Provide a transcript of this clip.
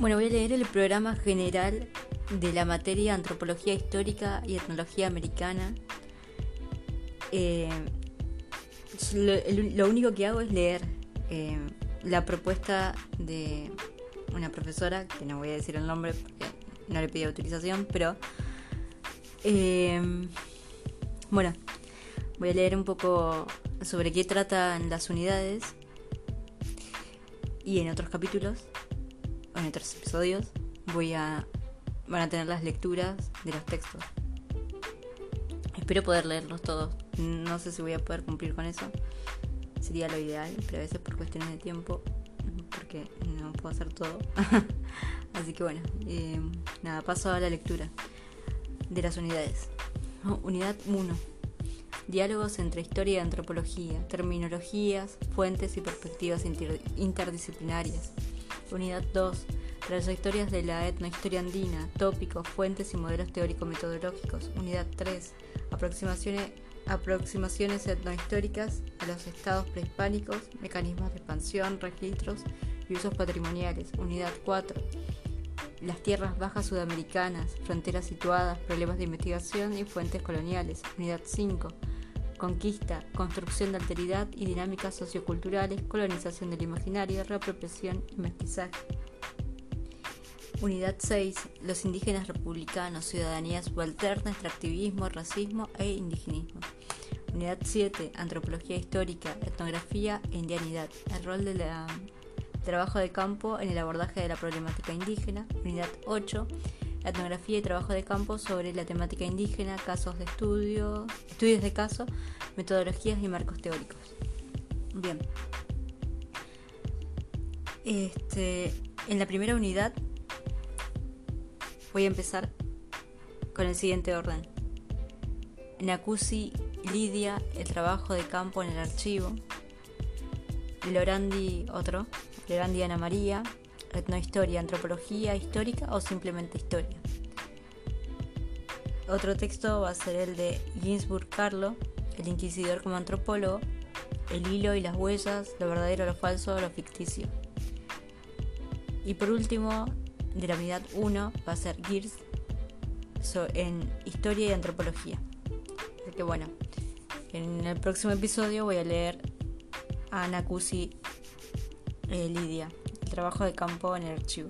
Bueno, voy a leer el programa general de la materia Antropología Histórica y Etnología Americana. Eh, lo, único que hago es leer eh, la propuesta de una profesora, que no voy a decir el nombre porque no le pedí autorización, pero eh, bueno, voy a leer un poco sobre qué tratan las unidades y en otros capítulos en otros episodios voy a van a tener las lecturas de los textos. Espero poder leerlos todos. No sé si voy a poder cumplir con eso. Sería lo ideal, pero a veces por cuestiones de tiempo, porque no puedo hacer todo. Así que bueno, eh, nada, paso a la lectura de las unidades. Unidad 1. Diálogos entre historia y antropología, terminologías, fuentes y perspectivas interdisciplinarias. Unidad 2. Trayectorias de la etnohistoria andina, tópicos, fuentes y modelos teórico-metodológicos. Unidad 3. Aproximaciones, etnohistóricas a los estados prehispánicos, mecanismos de expansión, registros y usos patrimoniales. Unidad 4. Las tierras bajas sudamericanas, fronteras situadas, problemas de investigación y fuentes coloniales. Unidad 5 conquista, construcción de alteridad y dinámicas socioculturales, colonización del imaginario, reapropiación y mestizaje. Unidad 6. Los indígenas republicanos, ciudadanía subalterna, extractivismo, racismo e indigenismo. Unidad 7. Antropología histórica, etnografía e indianidad. El rol del trabajo de campo en el abordaje de la problemática indígena. Unidad 8 etnografía y trabajo de campo sobre la temática indígena, casos de estudio, estudios de caso, metodologías y marcos teóricos. Bien. Este, en la primera unidad voy a empezar con el siguiente orden. Nakusi Lidia, el trabajo de campo en el archivo. Lorandi, otro. Lorandi Ana María, etnohistoria, antropología histórica o simplemente historia. Otro texto va a ser el de Ginsburg Carlo, el inquisidor como antropólogo, el hilo y las huellas, lo verdadero, lo falso, lo ficticio. Y por último, de la unidad 1 va a ser Girs en historia y antropología. Así bueno, en el próximo episodio voy a leer a Nakusi eh, Lidia trabajo de campo en el archivo.